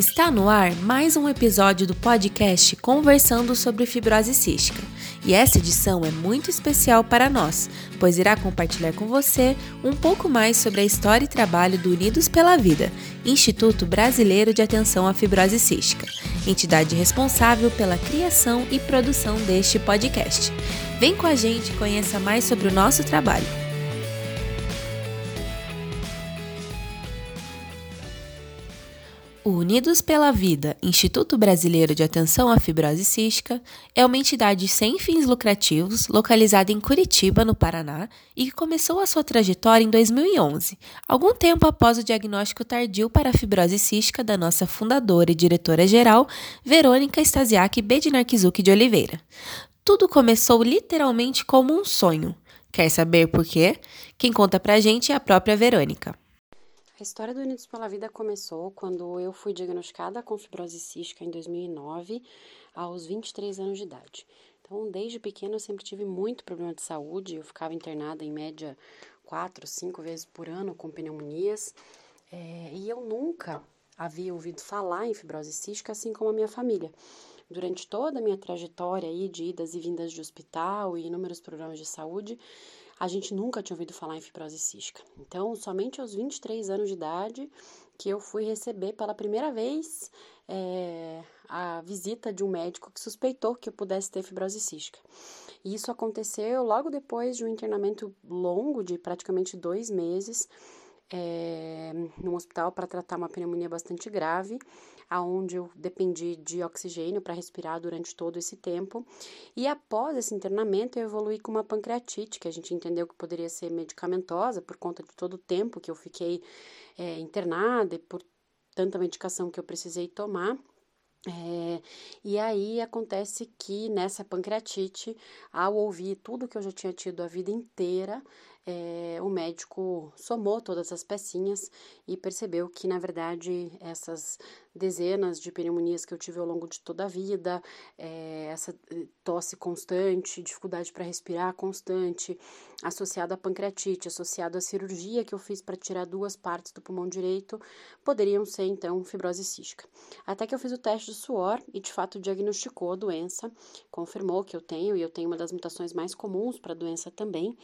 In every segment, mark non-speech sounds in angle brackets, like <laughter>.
Está no ar mais um episódio do podcast Conversando sobre Fibrose Cística. E essa edição é muito especial para nós, pois irá compartilhar com você um pouco mais sobre a história e trabalho do Unidos pela Vida, Instituto Brasileiro de Atenção à Fibrose Cística, entidade responsável pela criação e produção deste podcast. Vem com a gente e conheça mais sobre o nosso trabalho. O Unidos pela Vida, Instituto Brasileiro de Atenção à Fibrose Cística, é uma entidade sem fins lucrativos, localizada em Curitiba, no Paraná, e que começou a sua trajetória em 2011, algum tempo após o diagnóstico tardio para a fibrose cística da nossa fundadora e diretora-geral, Verônica Stasiak Bednarkizuki de Oliveira. Tudo começou literalmente como um sonho. Quer saber por quê? Quem conta pra gente é a própria Verônica. A história do Unidos pela Vida começou quando eu fui diagnosticada com fibrose cística em 2009, aos 23 anos de idade. Então, desde pequena eu sempre tive muito problema de saúde, eu ficava internada em média quatro, cinco vezes por ano com pneumonias, é, e eu nunca havia ouvido falar em fibrose cística, assim como a minha família. Durante toda a minha trajetória aí de idas e vindas de hospital e inúmeros programas de saúde, a gente nunca tinha ouvido falar em fibrose cística. Então, somente aos 23 anos de idade que eu fui receber pela primeira vez é, a visita de um médico que suspeitou que eu pudesse ter fibrose cística. E isso aconteceu logo depois de um internamento longo, de praticamente dois meses, é, num hospital para tratar uma pneumonia bastante grave aonde eu dependi de oxigênio para respirar durante todo esse tempo. E após esse internamento, eu evolui com uma pancreatite, que a gente entendeu que poderia ser medicamentosa por conta de todo o tempo que eu fiquei é, internada e por tanta medicação que eu precisei tomar. É, e aí acontece que nessa pancreatite, ao ouvir tudo que eu já tinha tido a vida inteira, é, o médico somou todas as pecinhas e percebeu que, na verdade, essas dezenas de pneumonias que eu tive ao longo de toda a vida, é, essa eh, tosse constante, dificuldade para respirar constante, associada à pancreatite, associado à cirurgia que eu fiz para tirar duas partes do pulmão direito, poderiam ser então fibrose cística. Até que eu fiz o teste de suor e de fato diagnosticou a doença, confirmou que eu tenho e eu tenho uma das mutações mais comuns para a doença também.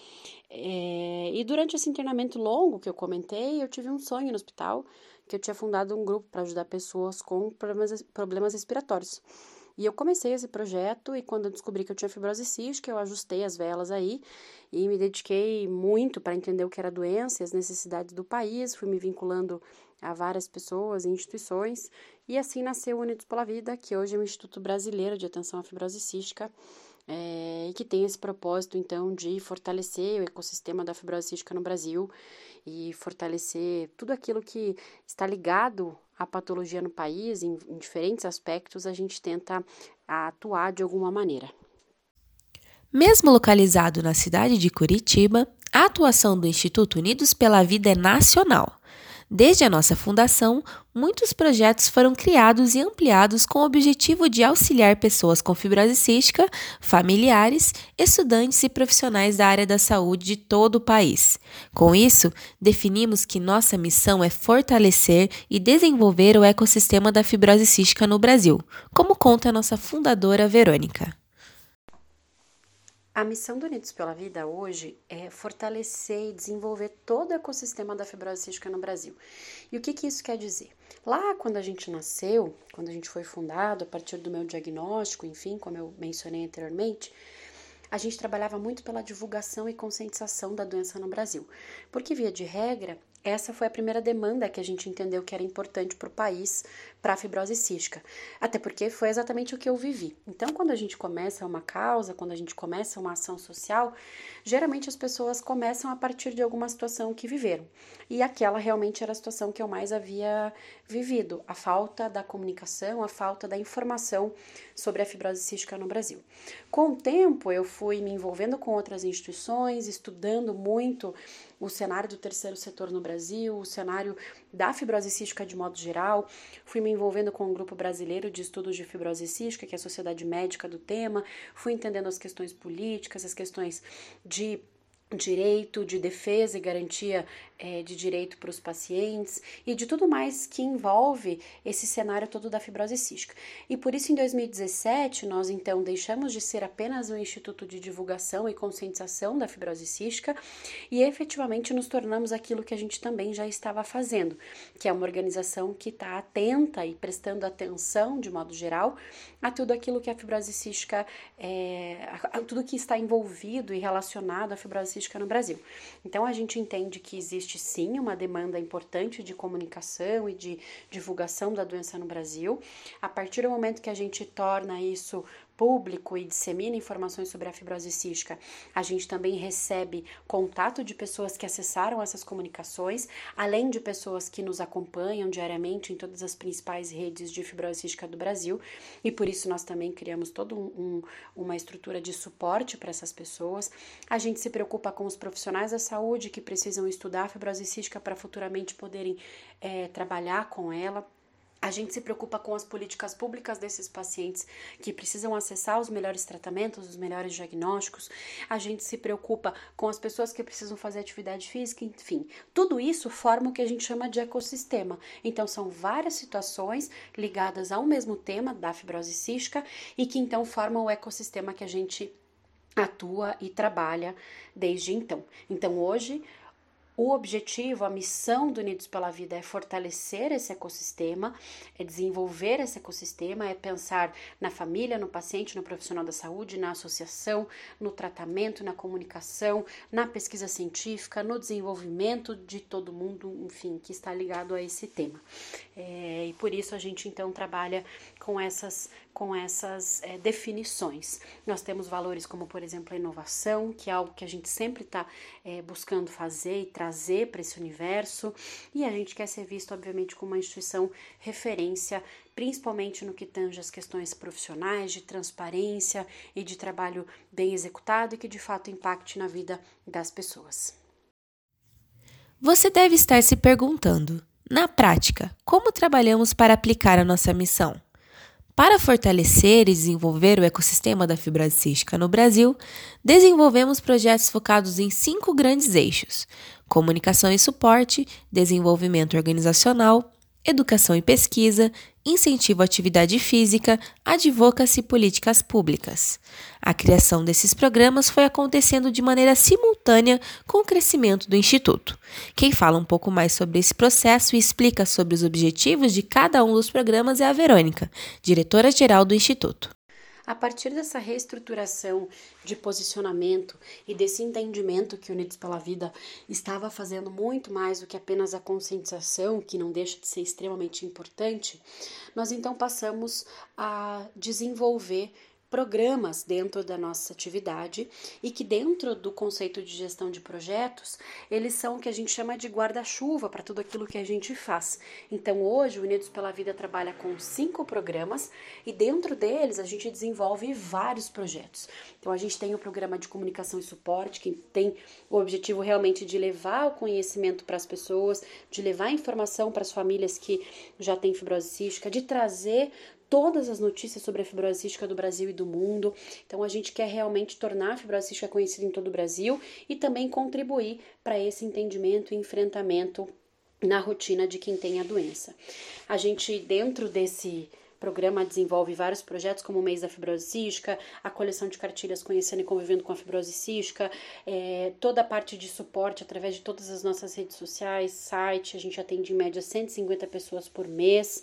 É, e durante esse internamento longo que eu comentei, eu tive um sonho no hospital que eu tinha fundado um grupo para ajudar pessoas com problemas, problemas respiratórios. E eu comecei esse projeto e quando eu descobri que eu tinha fibrose cística, eu ajustei as velas aí e me dediquei muito para entender o que era a doença e as necessidades do país, fui me vinculando a várias pessoas e instituições. E assim nasceu o Unidos pela Vida, que hoje é o Instituto Brasileiro de Atenção à Fibrose Cística, é, e que tem esse propósito, então, de fortalecer o ecossistema da fibrose cística no Brasil e fortalecer tudo aquilo que está ligado à patologia no país, em, em diferentes aspectos, a gente tenta atuar de alguma maneira. Mesmo localizado na cidade de Curitiba, a atuação do Instituto Unidos pela Vida é nacional. Desde a nossa fundação, muitos projetos foram criados e ampliados com o objetivo de auxiliar pessoas com fibrose cística, familiares, estudantes e profissionais da área da saúde de todo o país. Com isso, definimos que nossa missão é fortalecer e desenvolver o ecossistema da fibrose cística no Brasil, como conta a nossa fundadora Verônica. A missão do Unidos pela Vida hoje é fortalecer e desenvolver todo o ecossistema da fibrose cística no Brasil. E o que, que isso quer dizer? Lá, quando a gente nasceu, quando a gente foi fundado, a partir do meu diagnóstico, enfim, como eu mencionei anteriormente, a gente trabalhava muito pela divulgação e conscientização da doença no Brasil, porque, via de regra, essa foi a primeira demanda que a gente entendeu que era importante para o país, para a fibrose cística. Até porque foi exatamente o que eu vivi. Então, quando a gente começa uma causa, quando a gente começa uma ação social, geralmente as pessoas começam a partir de alguma situação que viveram. E aquela realmente era a situação que eu mais havia vivido: a falta da comunicação, a falta da informação sobre a fibrose cística no Brasil. Com o tempo, eu fui me envolvendo com outras instituições, estudando muito o cenário do terceiro setor no Brasil, o cenário da fibrose cística de modo geral. Fui me envolvendo com um grupo brasileiro de estudos de fibrose cística, que é a Sociedade Médica do tema. Fui entendendo as questões políticas, as questões de direito de defesa e garantia é, de direito para os pacientes e de tudo mais que envolve esse cenário todo da fibrose cística. E por isso, em 2017, nós então deixamos de ser apenas um instituto de divulgação e conscientização da fibrose cística e efetivamente nos tornamos aquilo que a gente também já estava fazendo, que é uma organização que está atenta e prestando atenção, de modo geral, a tudo aquilo que a fibrose cística, é, a tudo que está envolvido e relacionado à fibrose cística no Brasil. Então, a gente entende que existe existe sim uma demanda importante de comunicação e de divulgação da doença no Brasil. A partir do momento que a gente torna isso público e dissemina informações sobre a fibrose cística, a gente também recebe contato de pessoas que acessaram essas comunicações, além de pessoas que nos acompanham diariamente em todas as principais redes de fibrose cística do Brasil, e por isso nós também criamos toda um, um, uma estrutura de suporte para essas pessoas. A gente se preocupa com os profissionais da saúde que precisam estudar a fibrose cística para futuramente poderem é, trabalhar com ela. A gente se preocupa com as políticas públicas desses pacientes que precisam acessar os melhores tratamentos, os melhores diagnósticos. A gente se preocupa com as pessoas que precisam fazer atividade física, enfim. Tudo isso forma o que a gente chama de ecossistema. Então, são várias situações ligadas ao mesmo tema da fibrose cística e que então formam o ecossistema que a gente atua e trabalha desde então. Então, hoje, o objetivo, a missão do Unidos pela Vida é fortalecer esse ecossistema, é desenvolver esse ecossistema, é pensar na família, no paciente, no profissional da saúde, na associação, no tratamento, na comunicação, na pesquisa científica, no desenvolvimento de todo mundo, enfim, que está ligado a esse tema. É, e por isso a gente então trabalha com essas, com essas é, definições. Nós temos valores como, por exemplo, a inovação, que é algo que a gente sempre está é, buscando fazer e trazer para esse universo, e a gente quer ser visto, obviamente, como uma instituição referência, principalmente no que tange as questões profissionais, de transparência e de trabalho bem executado e que de fato impacte na vida das pessoas. Você deve estar se perguntando, na prática, como trabalhamos para aplicar a nossa missão? Para fortalecer e desenvolver o ecossistema da fibrose cística no Brasil, desenvolvemos projetos focados em cinco grandes eixos: comunicação e suporte, desenvolvimento organizacional, educação e pesquisa, incentivo à atividade física, advocacy e políticas públicas. A criação desses programas foi acontecendo de maneira simultânea com o crescimento do Instituto. Quem fala um pouco mais sobre esse processo e explica sobre os objetivos de cada um dos programas é a Verônica, diretora-geral do Instituto. A partir dessa reestruturação de posicionamento e desse entendimento que Unidos pela Vida estava fazendo muito mais do que apenas a conscientização, que não deixa de ser extremamente importante, nós então passamos a desenvolver programas dentro da nossa atividade e que dentro do conceito de gestão de projetos, eles são o que a gente chama de guarda-chuva para tudo aquilo que a gente faz. Então, hoje, o Unidos pela Vida trabalha com cinco programas e dentro deles a gente desenvolve vários projetos. Então, a gente tem o programa de comunicação e suporte, que tem o objetivo realmente de levar o conhecimento para as pessoas, de levar informação para as famílias que já têm fibrose cística, de trazer todas as notícias sobre a fibrose cística do Brasil e do mundo. Então a gente quer realmente tornar a fibrose cística conhecida em todo o Brasil e também contribuir para esse entendimento e enfrentamento na rotina de quem tem a doença. A gente dentro desse programa desenvolve vários projetos, como o mês da fibrose cística, a coleção de cartilhas conhecendo e convivendo com a fibrose cística, é, toda a parte de suporte através de todas as nossas redes sociais, site, a gente atende em média 150 pessoas por mês.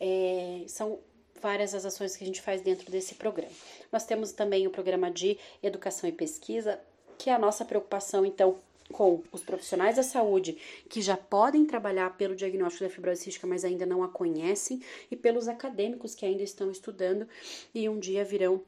É, são várias as ações que a gente faz dentro desse programa. Nós temos também o programa de educação e pesquisa, que é a nossa preocupação, então, com os profissionais da saúde que já podem trabalhar pelo diagnóstico da fibrose cística, mas ainda não a conhecem, e pelos acadêmicos que ainda estão estudando e um dia virão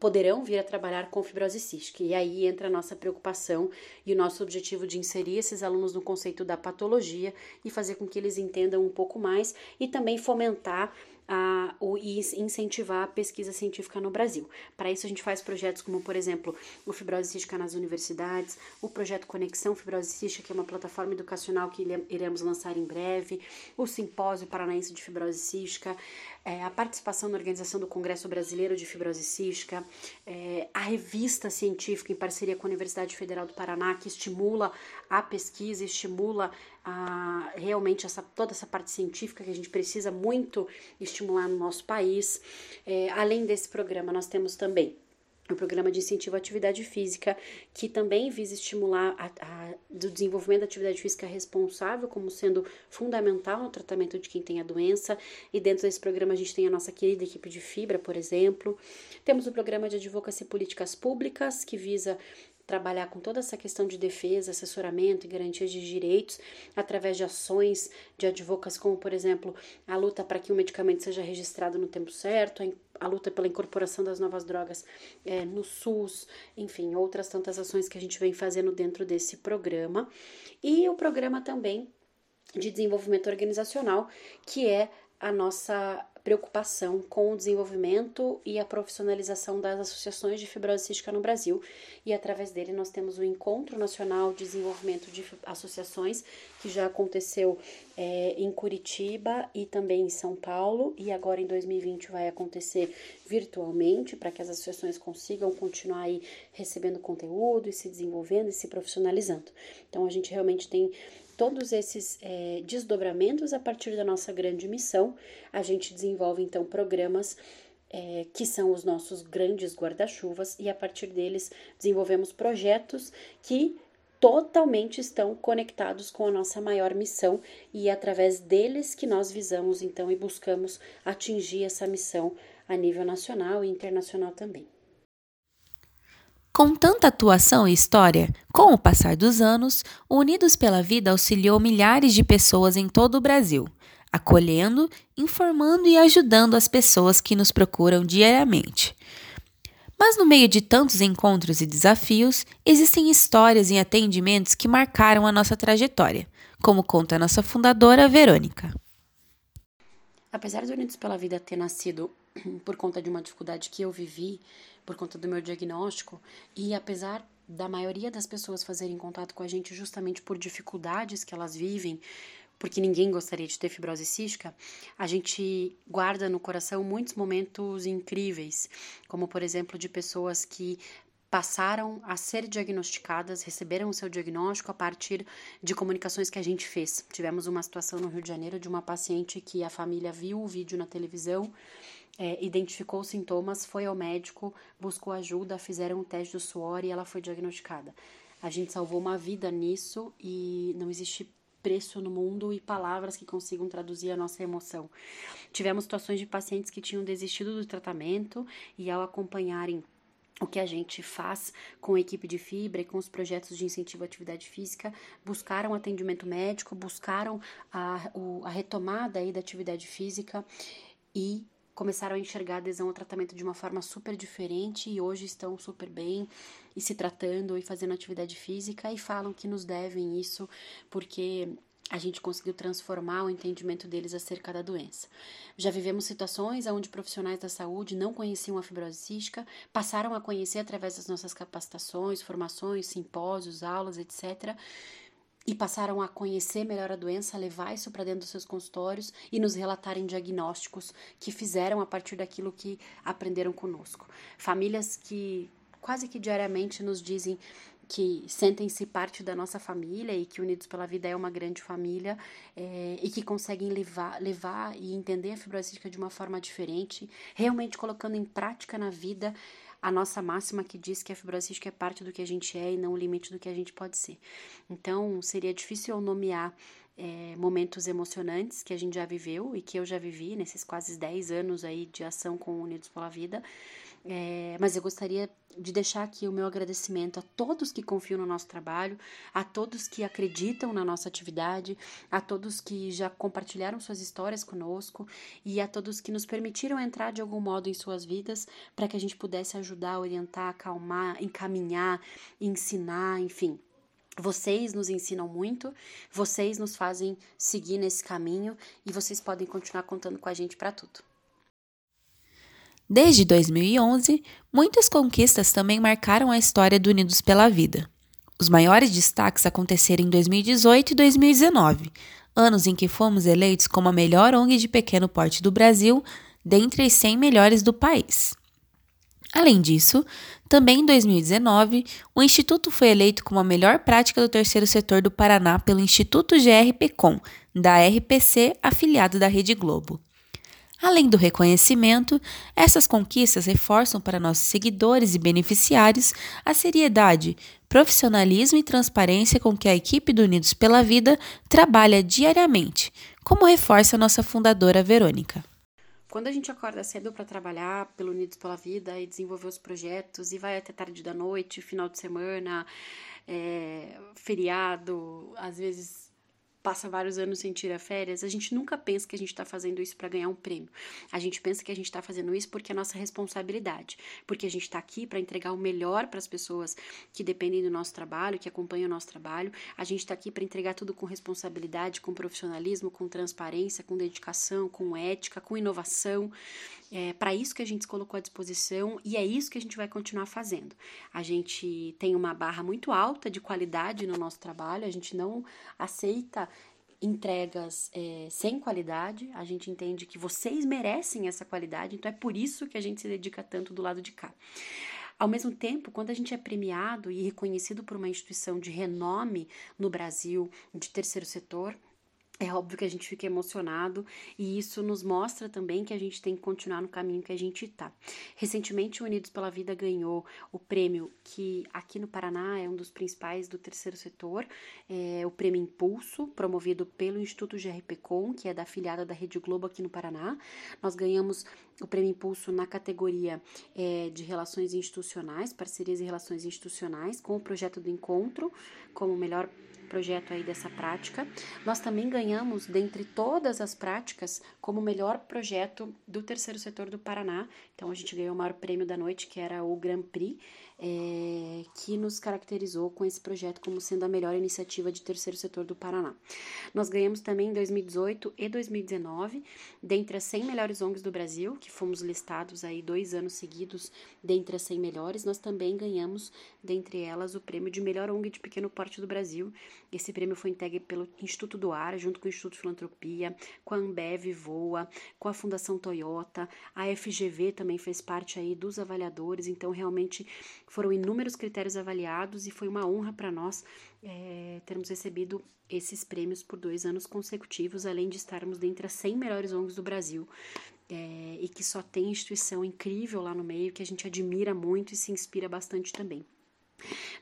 poderão vir a trabalhar com fibrose cística. E aí entra a nossa preocupação e o nosso objetivo de inserir esses alunos no conceito da patologia e fazer com que eles entendam um pouco mais e também fomentar a, o, e incentivar a pesquisa científica no Brasil. Para isso, a gente faz projetos como, por exemplo, o Fibrose Cística nas universidades, o projeto Conexão Fibrose Cística, que é uma plataforma educacional que iremos lançar em breve, o Simpósio Paranaense de Fibrose Cística, é, a participação na organização do Congresso Brasileiro de Fibrose Cística, é, a revista científica em parceria com a Universidade Federal do Paraná, que estimula a pesquisa, estimula a, realmente essa, toda essa parte científica que a gente precisa muito estimular no nosso país. É, além desse programa, nós temos também o programa de incentivo à atividade física, que também visa estimular do desenvolvimento da atividade física responsável como sendo fundamental no tratamento de quem tem a doença. E dentro desse programa a gente tem a nossa querida equipe de fibra, por exemplo. Temos o programa de advocacia políticas públicas, que visa trabalhar com toda essa questão de defesa, assessoramento e garantias de direitos através de ações de advocacia, como por exemplo a luta para que o medicamento seja registrado no tempo certo, a luta pela incorporação das novas drogas é, no SUS, enfim, outras tantas ações que a gente vem fazendo dentro desse programa. E o programa também de desenvolvimento organizacional, que é a nossa preocupação com o desenvolvimento e a profissionalização das associações de fibrose cística no Brasil. E através dele nós temos o Encontro Nacional de Desenvolvimento de Associações, que já aconteceu é, em Curitiba e também em São Paulo, e agora em 2020 vai acontecer virtualmente, para que as associações consigam continuar aí recebendo conteúdo e se desenvolvendo e se profissionalizando. Então a gente realmente tem todos esses é, desdobramentos a partir da nossa grande missão, a gente desenvolve então programas é, que são os nossos grandes guarda-chuvas, e a partir deles desenvolvemos projetos que totalmente estão conectados com a nossa maior missão e é através deles que nós visamos então e buscamos atingir essa missão a nível nacional e internacional também. Com tanta atuação e história, com o passar dos anos, Unidos pela Vida auxiliou milhares de pessoas em todo o Brasil, acolhendo, informando e ajudando as pessoas que nos procuram diariamente. Mas no meio de tantos encontros e desafios, existem histórias e atendimentos que marcaram a nossa trajetória, como conta nossa fundadora Verônica. Apesar do Unidos pela Vida ter nascido <clears throat> por conta de uma dificuldade que eu vivi, por conta do meu diagnóstico, e apesar da maioria das pessoas fazerem contato com a gente justamente por dificuldades que elas vivem, porque ninguém gostaria de ter fibrose cística, a gente guarda no coração muitos momentos incríveis, como por exemplo de pessoas que passaram a ser diagnosticadas, receberam o seu diagnóstico a partir de comunicações que a gente fez. Tivemos uma situação no Rio de Janeiro de uma paciente que a família viu o vídeo na televisão é, identificou os sintomas, foi ao médico, buscou ajuda, fizeram um teste do suor e ela foi diagnosticada. A gente salvou uma vida nisso e não existe preço no mundo e palavras que consigam traduzir a nossa emoção. Tivemos situações de pacientes que tinham desistido do tratamento e ao acompanharem o que a gente faz com a equipe de fibra e com os projetos de incentivo à atividade física, buscaram atendimento médico, buscaram a, a retomada aí da atividade física e começaram a enxergar a adesão ao tratamento de uma forma super diferente e hoje estão super bem e se tratando e fazendo atividade física e falam que nos devem isso porque a gente conseguiu transformar o entendimento deles acerca da doença. Já vivemos situações onde profissionais da saúde não conheciam a fibrose cística, passaram a conhecer através das nossas capacitações, formações, simpósios, aulas, etc e passaram a conhecer melhor a doença, levar isso para dentro dos seus consultórios e nos relatarem diagnósticos que fizeram a partir daquilo que aprenderam conosco. Famílias que quase que diariamente nos dizem que sentem-se parte da nossa família e que Unidos pela Vida é uma grande família é, e que conseguem levar, levar e entender a fibrose de uma forma diferente, realmente colocando em prática na vida a nossa máxima que diz que a fibrose cística é parte do que a gente é e não o limite do que a gente pode ser. Então, seria difícil eu nomear é, momentos emocionantes que a gente já viveu e que eu já vivi nesses quase 10 anos aí de ação com Unidos pela Vida, é, mas eu gostaria de deixar aqui o meu agradecimento a todos que confiam no nosso trabalho, a todos que acreditam na nossa atividade, a todos que já compartilharam suas histórias conosco e a todos que nos permitiram entrar de algum modo em suas vidas para que a gente pudesse ajudar, orientar, acalmar, encaminhar, ensinar, enfim. Vocês nos ensinam muito, vocês nos fazem seguir nesse caminho e vocês podem continuar contando com a gente para tudo. Desde 2011, muitas conquistas também marcaram a história do Unidos pela Vida. Os maiores destaques aconteceram em 2018 e 2019, anos em que fomos eleitos como a melhor ONG de pequeno porte do Brasil, dentre as 100 melhores do país. Além disso, também em 2019, o Instituto foi eleito como a melhor prática do terceiro setor do Paraná pelo Instituto GRPcom, da RPC, afiliado da Rede Globo. Além do reconhecimento, essas conquistas reforçam para nossos seguidores e beneficiários a seriedade, profissionalismo e transparência com que a equipe do Unidos pela Vida trabalha diariamente, como reforça nossa fundadora Verônica. Quando a gente acorda cedo para trabalhar pelo Unidos pela Vida e desenvolver os projetos e vai até tarde da noite, final de semana, é, feriado, às vezes passa vários anos sem tirar férias, a gente nunca pensa que a gente está fazendo isso para ganhar um prêmio. A gente pensa que a gente está fazendo isso porque é nossa responsabilidade, porque a gente está aqui para entregar o melhor para as pessoas que dependem do nosso trabalho, que acompanham o nosso trabalho. A gente está aqui para entregar tudo com responsabilidade, com profissionalismo, com transparência, com dedicação, com ética, com inovação. É para isso que a gente se colocou à disposição e é isso que a gente vai continuar fazendo. A gente tem uma barra muito alta de qualidade no nosso trabalho, a gente não aceita entregas é, sem qualidade, a gente entende que vocês merecem essa qualidade, então é por isso que a gente se dedica tanto do lado de cá. Ao mesmo tempo, quando a gente é premiado e reconhecido por uma instituição de renome no Brasil, de terceiro setor, é óbvio que a gente fica emocionado e isso nos mostra também que a gente tem que continuar no caminho que a gente está. Recentemente, o Unidos pela Vida ganhou o prêmio que aqui no Paraná é um dos principais do terceiro setor, é o Prêmio Impulso, promovido pelo Instituto GRPcom, que é da afiliada da Rede Globo aqui no Paraná. Nós ganhamos o Prêmio Impulso na categoria é, de Relações Institucionais, Parcerias e Relações Institucionais, com o projeto do Encontro, como melhor projeto aí dessa prática. Nós também ganhamos, dentre todas as práticas, como melhor projeto do terceiro setor do Paraná. Então, a gente ganhou o maior prêmio da noite, que era o Grand Prix, é, que nos caracterizou com esse projeto como sendo a melhor iniciativa de terceiro setor do Paraná. Nós ganhamos também em 2018 e 2019, dentre as 100 melhores ONGs do Brasil, que fomos listados aí dois anos seguidos dentre as 100 melhores, nós também ganhamos, dentre elas, o prêmio de melhor ONG de pequeno porte do Brasil. Esse prêmio foi entregue pelo Instituto do Ar, junto com o Instituto Filantropia, com a Ambev Voa, com a Fundação Toyota, a FGV também fez parte aí dos avaliadores, então realmente foram inúmeros critérios avaliados e foi uma honra para nós é, termos recebido esses prêmios por dois anos consecutivos, além de estarmos dentre as 100 melhores ONGs do Brasil. É, e que só tem instituição incrível lá no meio, que a gente admira muito e se inspira bastante também.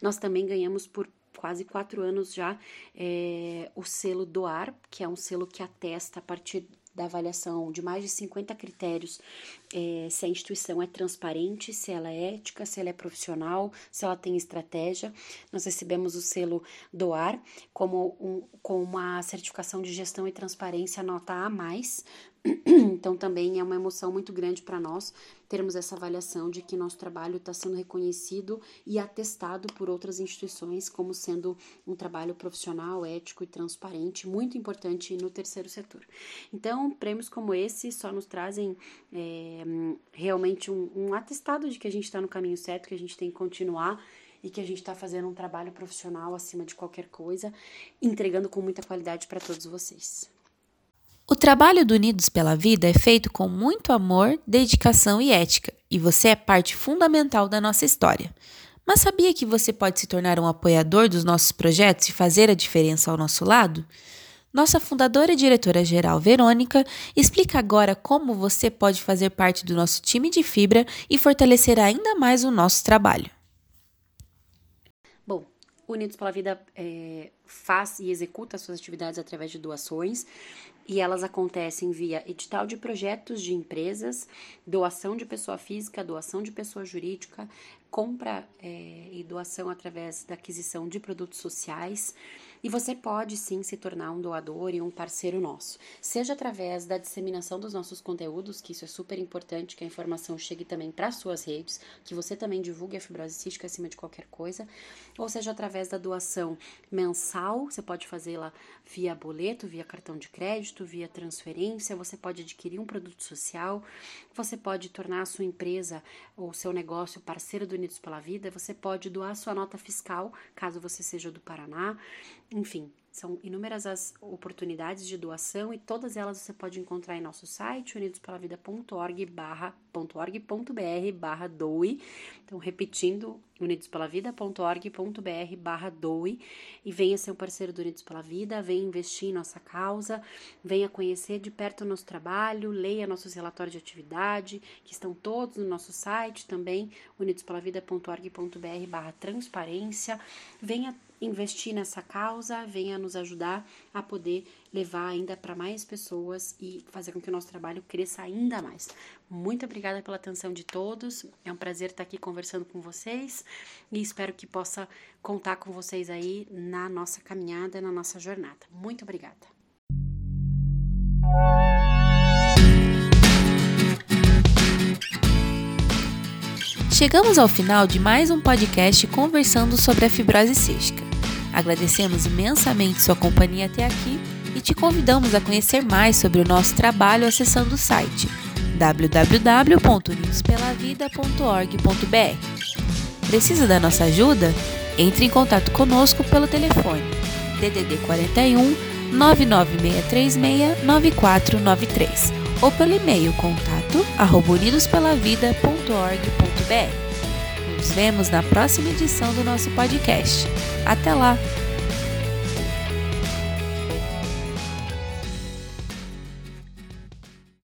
Nós também ganhamos por quase quatro anos já é, o selo Doar, que é um selo que atesta a partir da avaliação de mais de 50 critérios é, se a instituição é transparente, se ela é ética, se ela é profissional, se ela tem estratégia. Nós recebemos o selo DOAR como um, com uma certificação de gestão e transparência nota A+, <clears throat> então também é uma emoção muito grande para nós termos essa avaliação de que nosso trabalho está sendo reconhecido e atestado por outras instituições como sendo um trabalho profissional, ético e transparente, muito importante no terceiro setor. Então, prêmios como esse só nos trazem é, realmente um, um atestado de que a gente está no caminho certo, que a gente tem que continuar e que a gente está fazendo um trabalho profissional acima de qualquer coisa, entregando com muita qualidade para todos vocês. O trabalho do Unidos pela Vida é feito com muito amor, dedicação e ética, e você é parte fundamental da nossa história. Mas sabia que você pode se tornar um apoiador dos nossos projetos e fazer a diferença ao nosso lado? Nossa fundadora e diretora-geral, Verônica, explica agora como você pode fazer parte do nosso time de fibra e fortalecer ainda mais o nosso trabalho. Bom, Unidos pela Vida é, faz e executa suas atividades através de doações e elas acontecem via edital de projetos de empresas, doação de pessoa física, doação de pessoa jurídica, compra é, e doação através da aquisição de produtos sociais. E você pode sim se tornar um doador e um parceiro nosso, seja através da disseminação dos nossos conteúdos, que isso é super importante, que a informação chegue também para suas redes, que você também divulgue a fibrose cística acima de qualquer coisa, ou seja através da doação mensal, você pode fazê-la via boleto, via cartão de crédito, via transferência, você pode adquirir um produto social, você pode tornar a sua empresa ou seu negócio parceiro do Unidos pela Vida, você pode doar sua nota fiscal, caso você seja do Paraná, enfim, São inúmeras as oportunidades de doação e todas elas você pode encontrar em nosso site unidospelavida.org.org.br barra doe. Então, repetindo, unidospelavida.org.br barra doe e venha ser um parceiro do Unidos pela Vida, venha investir em nossa causa, venha conhecer de perto o nosso trabalho, leia nossos relatórios de atividade, que estão todos no nosso site também, unidospelavida.org.br barra transparência, venha investir nessa causa, venha nos ajudar a poder levar ainda para mais pessoas e fazer com que o nosso trabalho cresça ainda mais. Muito obrigada pela atenção de todos. É um prazer estar aqui conversando com vocês e espero que possa contar com vocês aí na nossa caminhada, na nossa jornada. Muito obrigada. Chegamos ao final de mais um podcast conversando sobre a fibrose cística. Agradecemos imensamente sua companhia até aqui e te convidamos a conhecer mais sobre o nosso trabalho acessando o site www.unidospelavida.org.br. Precisa da nossa ajuda? Entre em contato conosco pelo telefone DDD 41 99636 9493 ou pelo e-mail contato unidospelavida.org.br. Nos vemos na próxima edição do nosso podcast. Até lá!